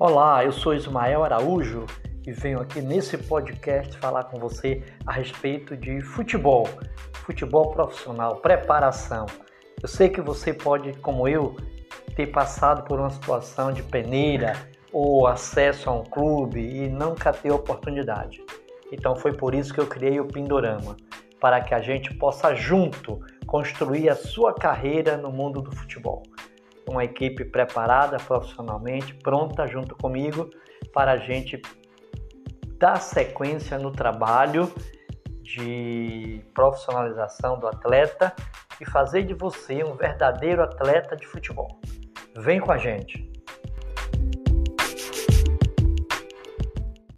Olá, eu sou Ismael Araújo e venho aqui nesse podcast falar com você a respeito de futebol, futebol profissional, preparação. Eu sei que você pode, como eu, ter passado por uma situação de peneira ou acesso a um clube e nunca ter oportunidade. Então foi por isso que eu criei o Pindorama, para que a gente possa junto construir a sua carreira no mundo do futebol uma equipe preparada profissionalmente, pronta junto comigo para a gente dar sequência no trabalho de profissionalização do atleta e fazer de você um verdadeiro atleta de futebol. Vem com a gente!